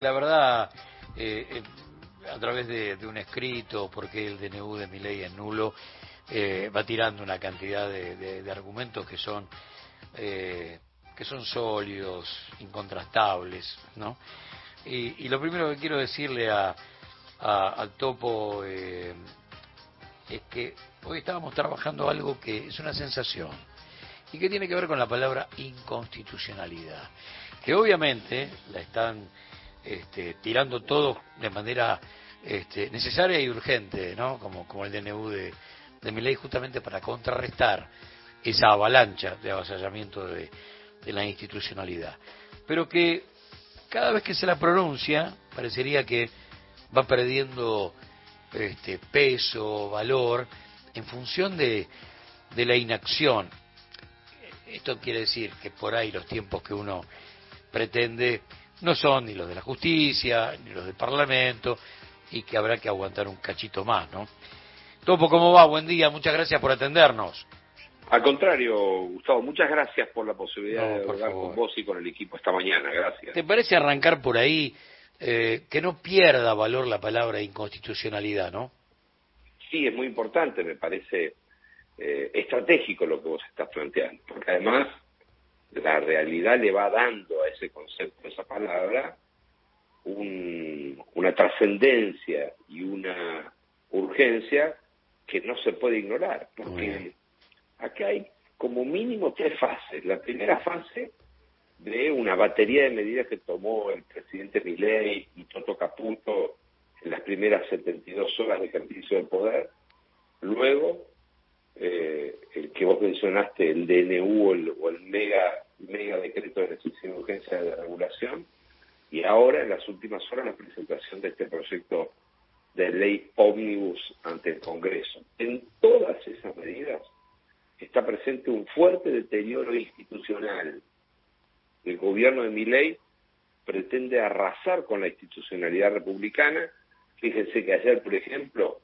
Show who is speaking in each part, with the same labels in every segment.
Speaker 1: La verdad, eh, eh, a través de, un escrito, porque el DNU de mi ley es nulo, eh, va tirando una cantidad de, argumentos que son que son sólidos, incontrastables, ¿no? Y, lo primero que quiero decirle a, al topo es que hoy estábamos trabajando algo que es una sensación y que tiene que ver con la palabra inconstitucionalidad, que obviamente la están este, tirando todo de manera este, necesaria y urgente, ¿no? Como, como el DNU de, de mi ley, justamente para contrarrestar esa avalancha de avasallamiento de, de la institucionalidad. Pero que cada vez que se la pronuncia, parecería que va perdiendo este, peso, valor, en función de, de la inacción. Esto quiere decir que por ahí los tiempos que uno pretende no son ni los de la justicia, ni los del Parlamento, y que habrá que aguantar un cachito más, ¿no? Topo, ¿cómo va? Buen día, muchas gracias por atendernos.
Speaker 2: Al contrario, Gustavo, muchas gracias por la posibilidad de hablar con vos y con el equipo esta mañana, gracias.
Speaker 1: ¿Te parece arrancar por ahí eh, que no pierda valor la palabra inconstitucionalidad, no?
Speaker 2: Sí, es muy importante, me parece eh, estratégico lo que vos estás planteando, porque además la realidad le va dando a ese concepto, a esa palabra, una trascendencia y una urgencia que no se puede ignorar, porque acá hay como mínimo tres fases. La primera fase de una batería de medidas que tomó el presidente Milei y Toto Caputo en las primeras 72 horas de ejercicio del poder. Luego, eh, el que vos mencionaste, el DNU o el, mega, mega decreto de necesidad de urgencia de regulación, y ahora, en las últimas horas, la presentación de este proyecto de ley ómnibus ante el Congreso. En todas esas medidas está presente un fuerte deterioro institucional. El gobierno de Miley pretende arrasar con la institucionalidad republicana. Fíjense que ayer, por ejemplo,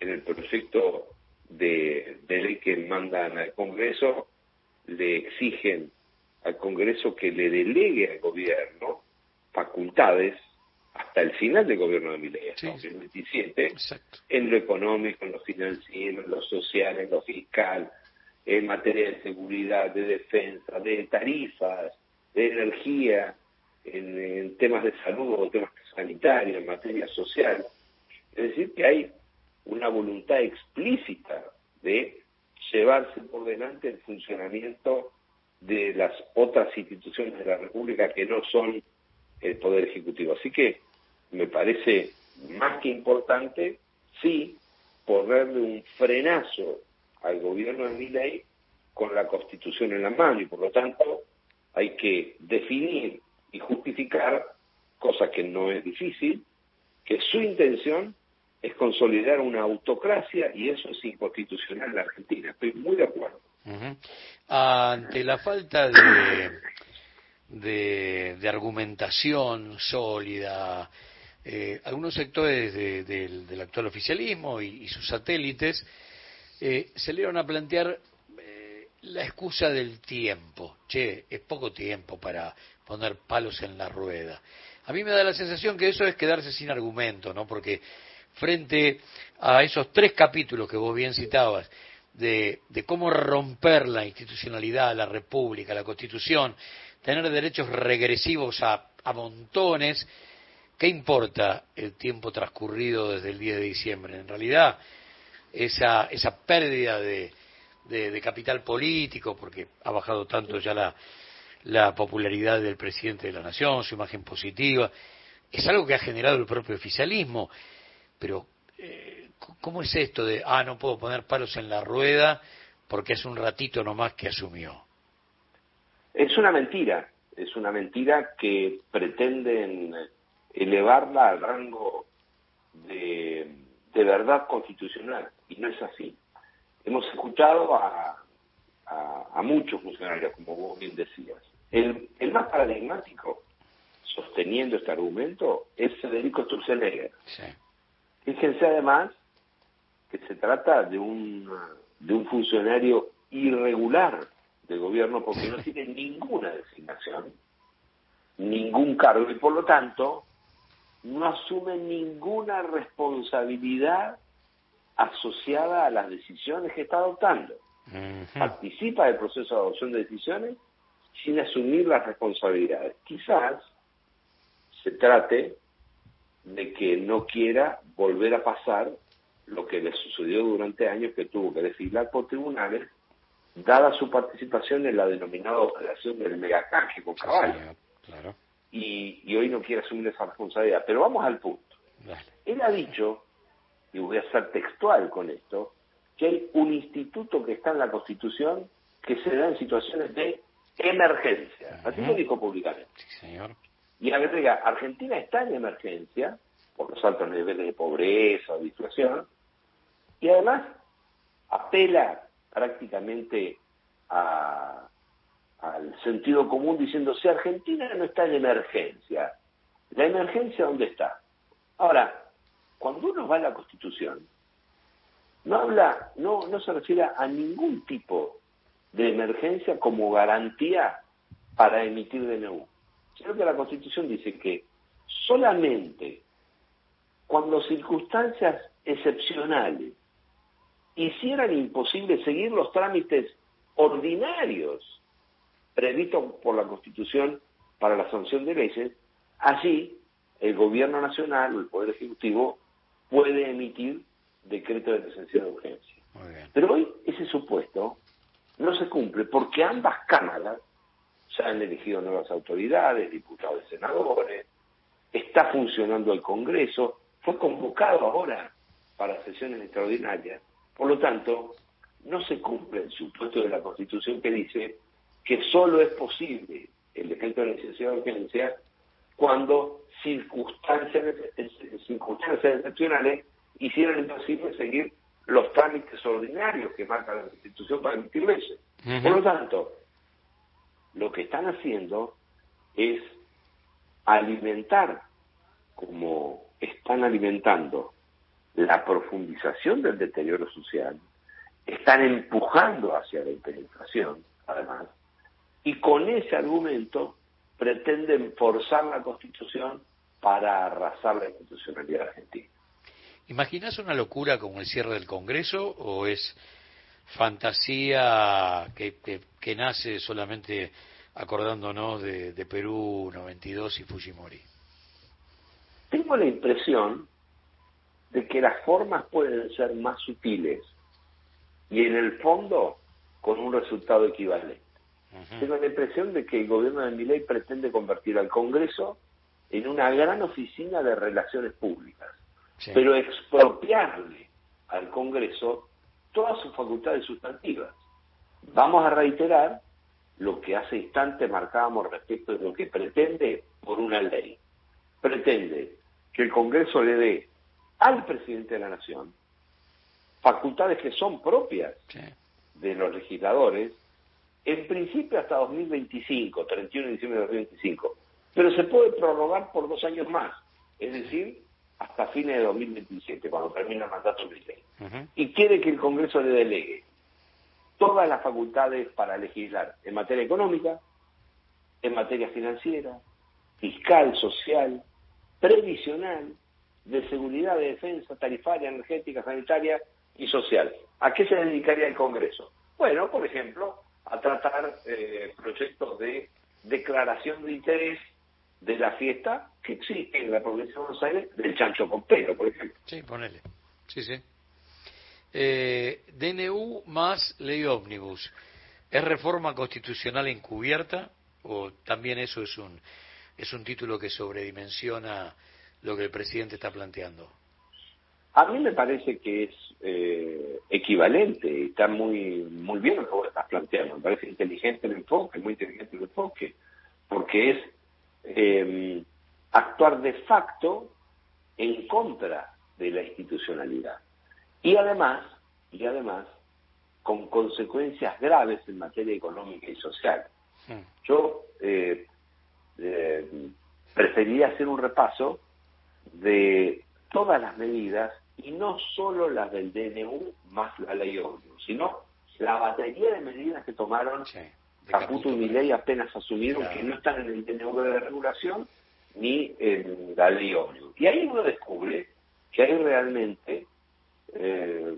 Speaker 2: en el proyecto de, ley que mandan al Congreso, le exigen al Congreso que le delegue al gobierno facultades hasta el final del gobierno de Milei, hasta el 2027, en lo económico, en lo financiero, en lo social, en lo fiscal, en materia de seguridad, de defensa, de tarifas, de energía, en, temas de salud o temas sanitarios, en materia social. Es decir, que hay una voluntad explícita de llevarse por delante el funcionamiento de las otras instituciones de la República que no son el Poder Ejecutivo. Así que me parece más que importante, sí, ponerle un frenazo al gobierno de Miley con la Constitución en la mano y por lo tanto hay que definir y justificar, cosa que no es difícil, que su intención es consolidar una autocracia y eso es inconstitucional en la Argentina. Estoy muy de acuerdo.
Speaker 1: Ante la falta de, de, argumentación sólida, eh, algunos sectores del actual oficialismo y sus satélites eh, se le a plantear eh, la excusa del tiempo. Che, es poco tiempo para poner palos en la rueda. A mí me da la sensación que eso es quedarse sin argumento, ¿no? Porque frente a esos tres capítulos que vos bien citabas, de, de, cómo romper la institucionalidad, la república, la constitución, tener derechos regresivos a, a, montones, ¿qué importa el tiempo transcurrido desde el 10 de diciembre? En realidad, esa, esa pérdida de, de, capital político, porque ha bajado tanto ya la, la popularidad del presidente de la nación, su imagen positiva, es algo que ha generado el propio oficialismo, pero eh, ¿cómo es esto de, ah, no puedo poner palos en la rueda porque es un ratito nomás que asumió?
Speaker 2: Es una mentira, es una mentira que pretenden elevarla al rango de, de verdad constitucional y no es así. Hemos escuchado a, a, muchos funcionarios, como vos bien decías. El, el, más paradigmático, sosteniendo este argumento, es Federico Sturzenegger. Fíjense además que se trata de un, de un funcionario irregular del gobierno porque no tiene ninguna designación, ningún cargo y por lo tanto no asume ninguna responsabilidad asociada a las decisiones que está adoptando. Participa del proceso de adopción de decisiones sin asumir las responsabilidades. Quizás se trate de que no quiera volver a pasar lo que le sucedió durante años que tuvo que desfilar por tribunales dada su participación en la denominada operación del megacanje con caballo. Y, hoy no quiere asumir esa responsabilidad. Pero vamos al punto. Él ha dicho, y voy a ser textual con esto, que hay un instituto que está en la Constitución que se da en situaciones de emergencia. Así lo dijo públicamente. Y agrega, Argentina está en emergencia por los altos niveles de pobreza de inflación, y además apela prácticamente al sentido común diciendo, si Argentina no está en emergencia, ¿la emergencia dónde está? Ahora, cuando uno va a la Constitución, no habla, no, no se refiere a ningún tipo de emergencia como garantía para emitir DNU, sino que la Constitución dice que solamente cuando circunstancias excepcionales hicieran imposible seguir los trámites ordinarios previstos por la Constitución para la sanción de leyes, así el Gobierno Nacional o el Poder Ejecutivo puede emitir decreto de presencia de urgencia. Pero hoy ese supuesto no se cumple porque ambas cámaras se han elegido nuevas autoridades, diputados y senadores, está funcionando el Congreso, fue convocado ahora para sesiones extraordinarias por lo tanto, no se cumple el supuesto de la Constitución que dice que solo es posible el decreto de necesidad de urgencia cuando circunstancias, circunstancias excepcionales hicieran imposible seguir los trámites ordinarios que marca la Constitución para emitir leyes. Por lo tanto, lo que están haciendo es alimentar, como están alimentando la profundización del deterioro social, están empujando hacia la hiperinflación, además, y con ese argumento pretenden forzar la Constitución para arrasar la institucionalidad argentina.
Speaker 1: ¿Imaginas una locura como el cierre del Congreso o es fantasía que, que, nace solamente acordándonos de, de Perú 92 y Fujimori?
Speaker 2: Tengo la impresión de que las formas pueden ser más sutiles y en el fondo con un resultado equivalente. Tengo la impresión de que el gobierno de Miley pretende convertir al Congreso en una gran oficina de relaciones públicas, pero expropiarle al Congreso todas sus facultades sustantivas. Vamos a reiterar lo que hace instante marcábamos respecto de lo que pretende por una ley. Pretende que el Congreso le dé al presidente de la Nación facultades que son propias de los legisladores, en principio hasta 2025, 31 de diciembre de 2025, pero se puede prorrogar por dos años más, es decir, hasta fines de 2027, cuando termine el mandato del ley. Y quiere que el Congreso le delegue todas las facultades para legislar en materia económica, en materia financiera, fiscal, social, previsional, de seguridad, de defensa, tarifaria, energética, sanitaria y social. ¿A qué se dedicaría el Congreso? Bueno, por ejemplo, a tratar eh, proyectos de declaración de interés de la fiesta que existe en la provincia de Buenos Aires del chancho completo, por ejemplo.
Speaker 1: Sí, ponele. Sí, sí. Eh, DNU más ley ómnibus. ¿Es reforma constitucional encubierta o también eso es un, es un título que sobredimensiona lo que el presidente está planteando?
Speaker 2: A mí me parece que es eh, equivalente, está muy muy bien lo que vos estás planteando, me parece inteligente el enfoque, muy inteligente el enfoque, porque es eh, actuar de facto en contra de la institucionalidad. Y además, y además, con consecuencias graves en materia económica y social. Hmm. Yo eh, eh, preferiría hacer un repaso de todas las medidas y no solo las del DNU más la ley ómnibus, sino la batería de medidas que tomaron Caputo y Milei apenas asumieron que no están en el DNU de regulación ni en la ley ómnibus. Y ahí uno descubre que hay realmente eh,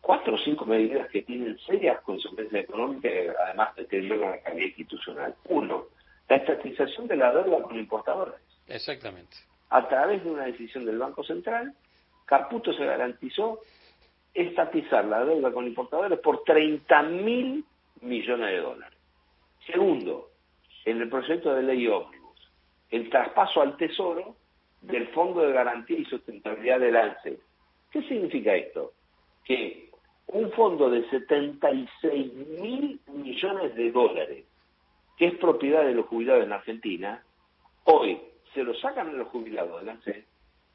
Speaker 2: cuatro o cinco medidas que tienen serias consecuencias económicas y además deterioran la calidad institucional. Uno, la estatización de la deuda con importadores.
Speaker 1: Exactamente.
Speaker 2: A través de una decisión del Banco Central, Caputo se garantizó estatizar la deuda con importadores por 30 mil millones de dólares. Segundo, en el proyecto de ley ómnibus, el traspaso al Tesoro del Fondo de Garantía y Sustentabilidad del ANSE. ¿Qué significa esto? Que un fondo de 76 mil millones de dólares, que es propiedad de los jubilados en Argentina, hoy se lo sacan a los jubilados del ANSE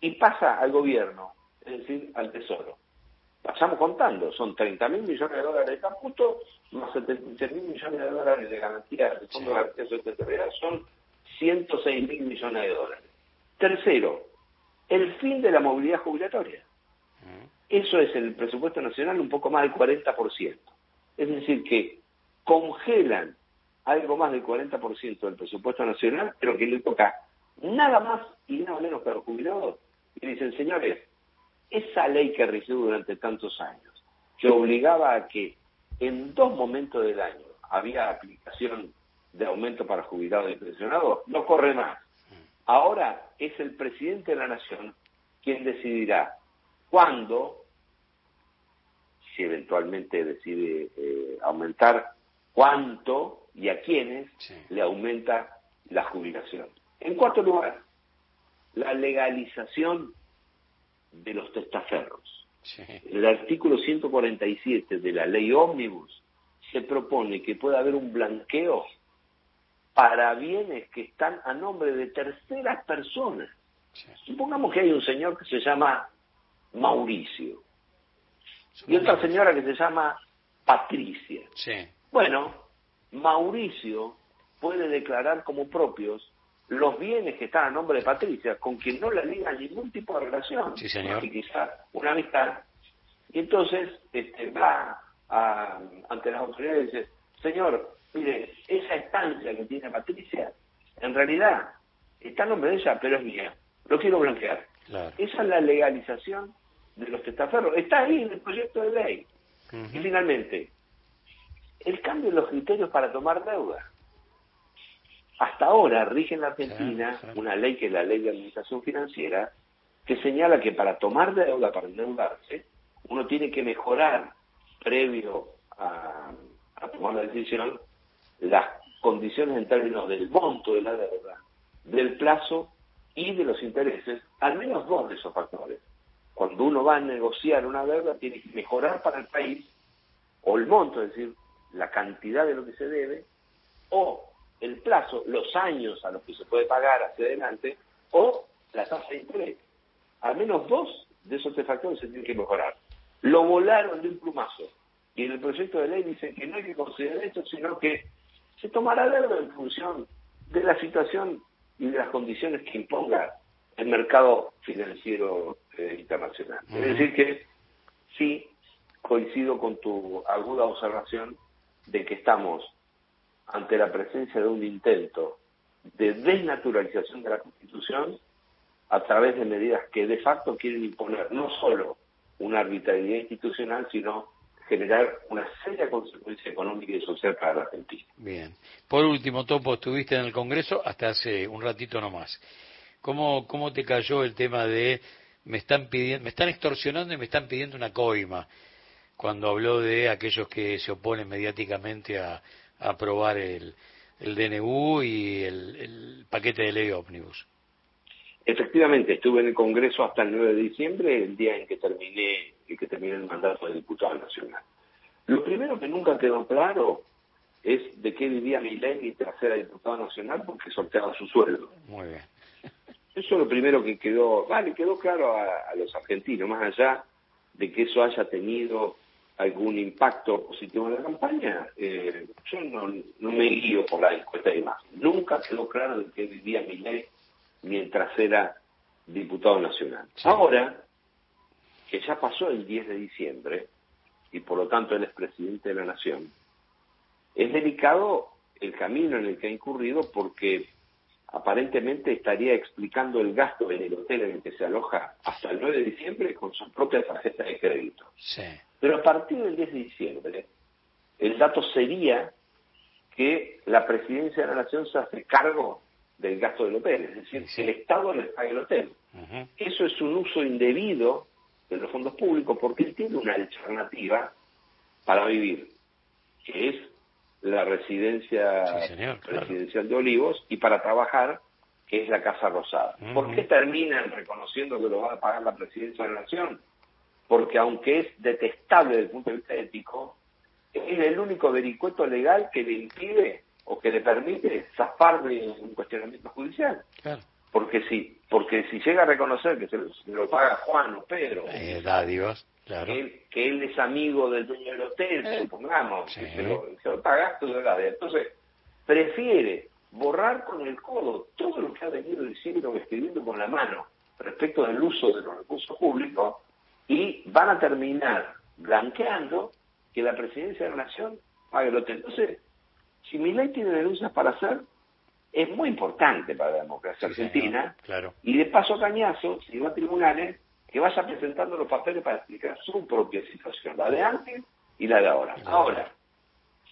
Speaker 2: y pasa al gobierno, es decir, al Tesoro. Pasamos contando, son 30 mil millones de dólares de Caputo, más 76 mil millones de dólares de garantía del Fondo de Garantía de Sustentabilidad, son 106 mil millones de dólares. Tercero, el fin de la movilidad jubilatoria. Eso es el presupuesto nacional un poco más del 40%. Es decir, que congelan algo más del 40% del presupuesto nacional, pero que le toca nada más y nada menos que los jubilados. Y dicen, señores, esa ley que rigió durante tantos años, que obligaba a que en dos momentos del año había aplicación de aumento para jubilados y pensionados, no corre más. Ahora es el presidente de la Nación quien decidirá cuándo, si eventualmente decide eh, aumentar, cuánto y a quiénes le aumenta la jubilación. En cuarto lugar, la legalización de los testaferros. El artículo 147 de la ley ómnibus se propone que pueda haber un blanqueo para bienes que están a nombre de terceras personas. Supongamos que hay un señor que se llama Mauricio y otra señora que se llama Patricia. Bueno, Mauricio puede declarar como propios los bienes que están a nombre de Patricia, con quien no le liga ningún tipo de relación,
Speaker 1: sí, señor.
Speaker 2: quizá una amistad, y entonces este, va ante las autoridades y dice, señor, mire, esa estancia que tiene Patricia, en realidad está a nombre de ella, pero es mía, lo quiero blanquear. Esa es la legalización de los testaferros, está ahí en el proyecto de ley. Y finalmente, el cambio de los criterios para tomar deuda. Hasta ahora rige en la Argentina una ley que es la ley de administración financiera que señala que para tomar deuda, para endeudarse, uno tiene que mejorar previo a, tomar la decisión las condiciones en términos del monto de la deuda, del plazo y de los intereses, al menos dos de esos factores. Cuando uno va a negociar una deuda, tiene que mejorar para el país o el monto, es decir, la cantidad de lo que se debe, o el plazo, los años a los que se puede pagar hacia adelante, o la tasa de interés. Al menos dos de esos tres factores se tienen que mejorar. Lo volaron de un plumazo. Y en el proyecto de ley dicen que no hay que considerar esto, sino que se tomará deuda en función de la situación y de las condiciones que imponga el mercado financiero eh, internacional. Es decir, que sí coincido con tu aguda observación de que estamos ante la presencia de un intento de desnaturalización de la Constitución a través de medidas que de facto quieren imponer no solo una arbitrariedad institucional, sino generar una seria consecuencia económica y social para la Argentina.
Speaker 1: Bien. Por último, Topo, estuviste en el Congreso hasta hace un ratito nomás. ¿Cómo, cómo te cayó el tema de me están pidiendo, me están extorsionando y me están pidiendo una coima? Cuando habló de aquellos que se oponen mediáticamente a, aprobar el, el DNU y el, paquete de ley ómnibus.
Speaker 2: Efectivamente, estuve en el Congreso hasta el 9 de diciembre, el día en que terminé, en que terminé el mandato de diputado nacional. Lo primero que nunca quedó claro es de qué vivía mi ley mientras era diputado nacional porque sorteaba su sueldo.
Speaker 1: Muy bien.
Speaker 2: Eso es lo primero que quedó, vale, quedó claro a los argentinos, más allá de que eso haya tenido algún impacto positivo en la campaña, eh, yo no, me guío por la encuesta de más. Nunca quedó claro de qué vivía ley mientras era diputado nacional. Ahora, que ya pasó el 10 de diciembre, y por lo tanto él es presidente de la Nación, es delicado el camino en el que ha incurrido porque aparentemente estaría explicando el gasto en el hotel en el que se aloja hasta el 9 de diciembre con su propia tarjeta de crédito.
Speaker 1: Sí.
Speaker 2: Pero a partir del 10 de diciembre, el dato sería que la presidencia de la nación se hace cargo del gasto del hotel, es decir,
Speaker 1: Sí.
Speaker 2: el Estado le paga el hotel. Eso es un uso indebido de los fondos públicos porque él tiene una alternativa para vivir, que es la residencia
Speaker 1: Sí, señor, claro.
Speaker 2: presidencial de Olivos, y para trabajar, que es la Casa Rosada.
Speaker 1: Ujú.
Speaker 2: ¿Por qué terminan reconociendo que lo va a pagar la presidencia de la Nación? Porque aunque es detestable desde el punto de vista ético, es el único vericueto legal que le impide o que le permite zafar de un cuestionamiento judicial.
Speaker 1: Claro.
Speaker 2: Porque si, porque si llega a reconocer que se lo, se lo paga Juan o Pedro,
Speaker 1: Eh, claro.
Speaker 2: que, él, que él es amigo del dueño del hotel,
Speaker 1: Eh,
Speaker 2: supongamos,
Speaker 1: sí.
Speaker 2: que se lo, se lo paga, tú entonces prefiere borrar con el codo todo lo que ha venido diciendo, escribiendo con la mano respecto del uso de los recursos públicos y van a terminar blanqueando que la presidencia de la nación pague el hotel. Entonces, si mi ley tiene denuncias para hacer, es muy importante para la democracia
Speaker 1: Sí,
Speaker 2: argentina
Speaker 1: Claro.
Speaker 2: y de paso cañazo, si va a tribunales, que vaya presentando los papeles para explicar su propia situación, la de antes y la de ahora. Ahora,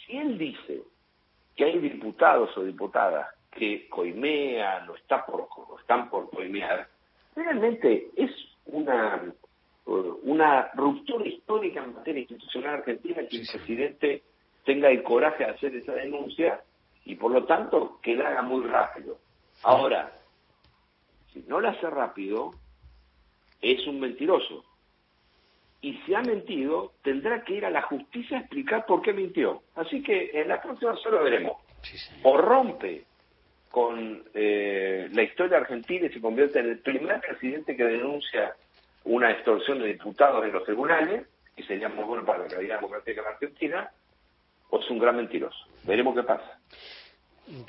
Speaker 2: si él dice que hay diputados o diputadas que coimean o está por, o están por coimear, realmente es una, una ruptura histórica en materia institucional argentina que el presidente tenga el coraje de hacer esa denuncia y por lo tanto que la haga muy rápido. Ahora, si no la hace rápido, es un mentiroso. Y si ha mentido, tendrá que ir a la justicia a explicar por qué mintió. Así que en la próxima solo veremos.
Speaker 1: Sí.
Speaker 2: O rompe con eh, la historia argentina y se convierte en el primer presidente que denuncia una extorsión de diputados en los tribunales, y sería muy bueno para la calidad democrática en la Argentina, o es un gran mentiroso. Veremos qué pasa.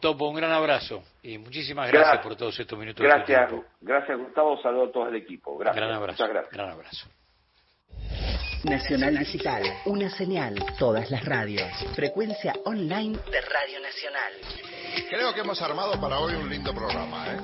Speaker 1: Topo, un gran abrazo y muchísimas gracias
Speaker 2: Gracias.
Speaker 1: por todos estos minutos. de
Speaker 2: Gracias,
Speaker 1: tiempo.
Speaker 2: gracias Gustavo, saludo a todo el equipo. Gracias.
Speaker 1: Gran abrazo.
Speaker 2: Muchas gracias.
Speaker 1: Gran abrazo.
Speaker 3: Nacional Digital, una señal, todas las radios. Frecuencia online de Radio Nacional.
Speaker 4: Creo que hemos armado para hoy un lindo programa, ¿eh?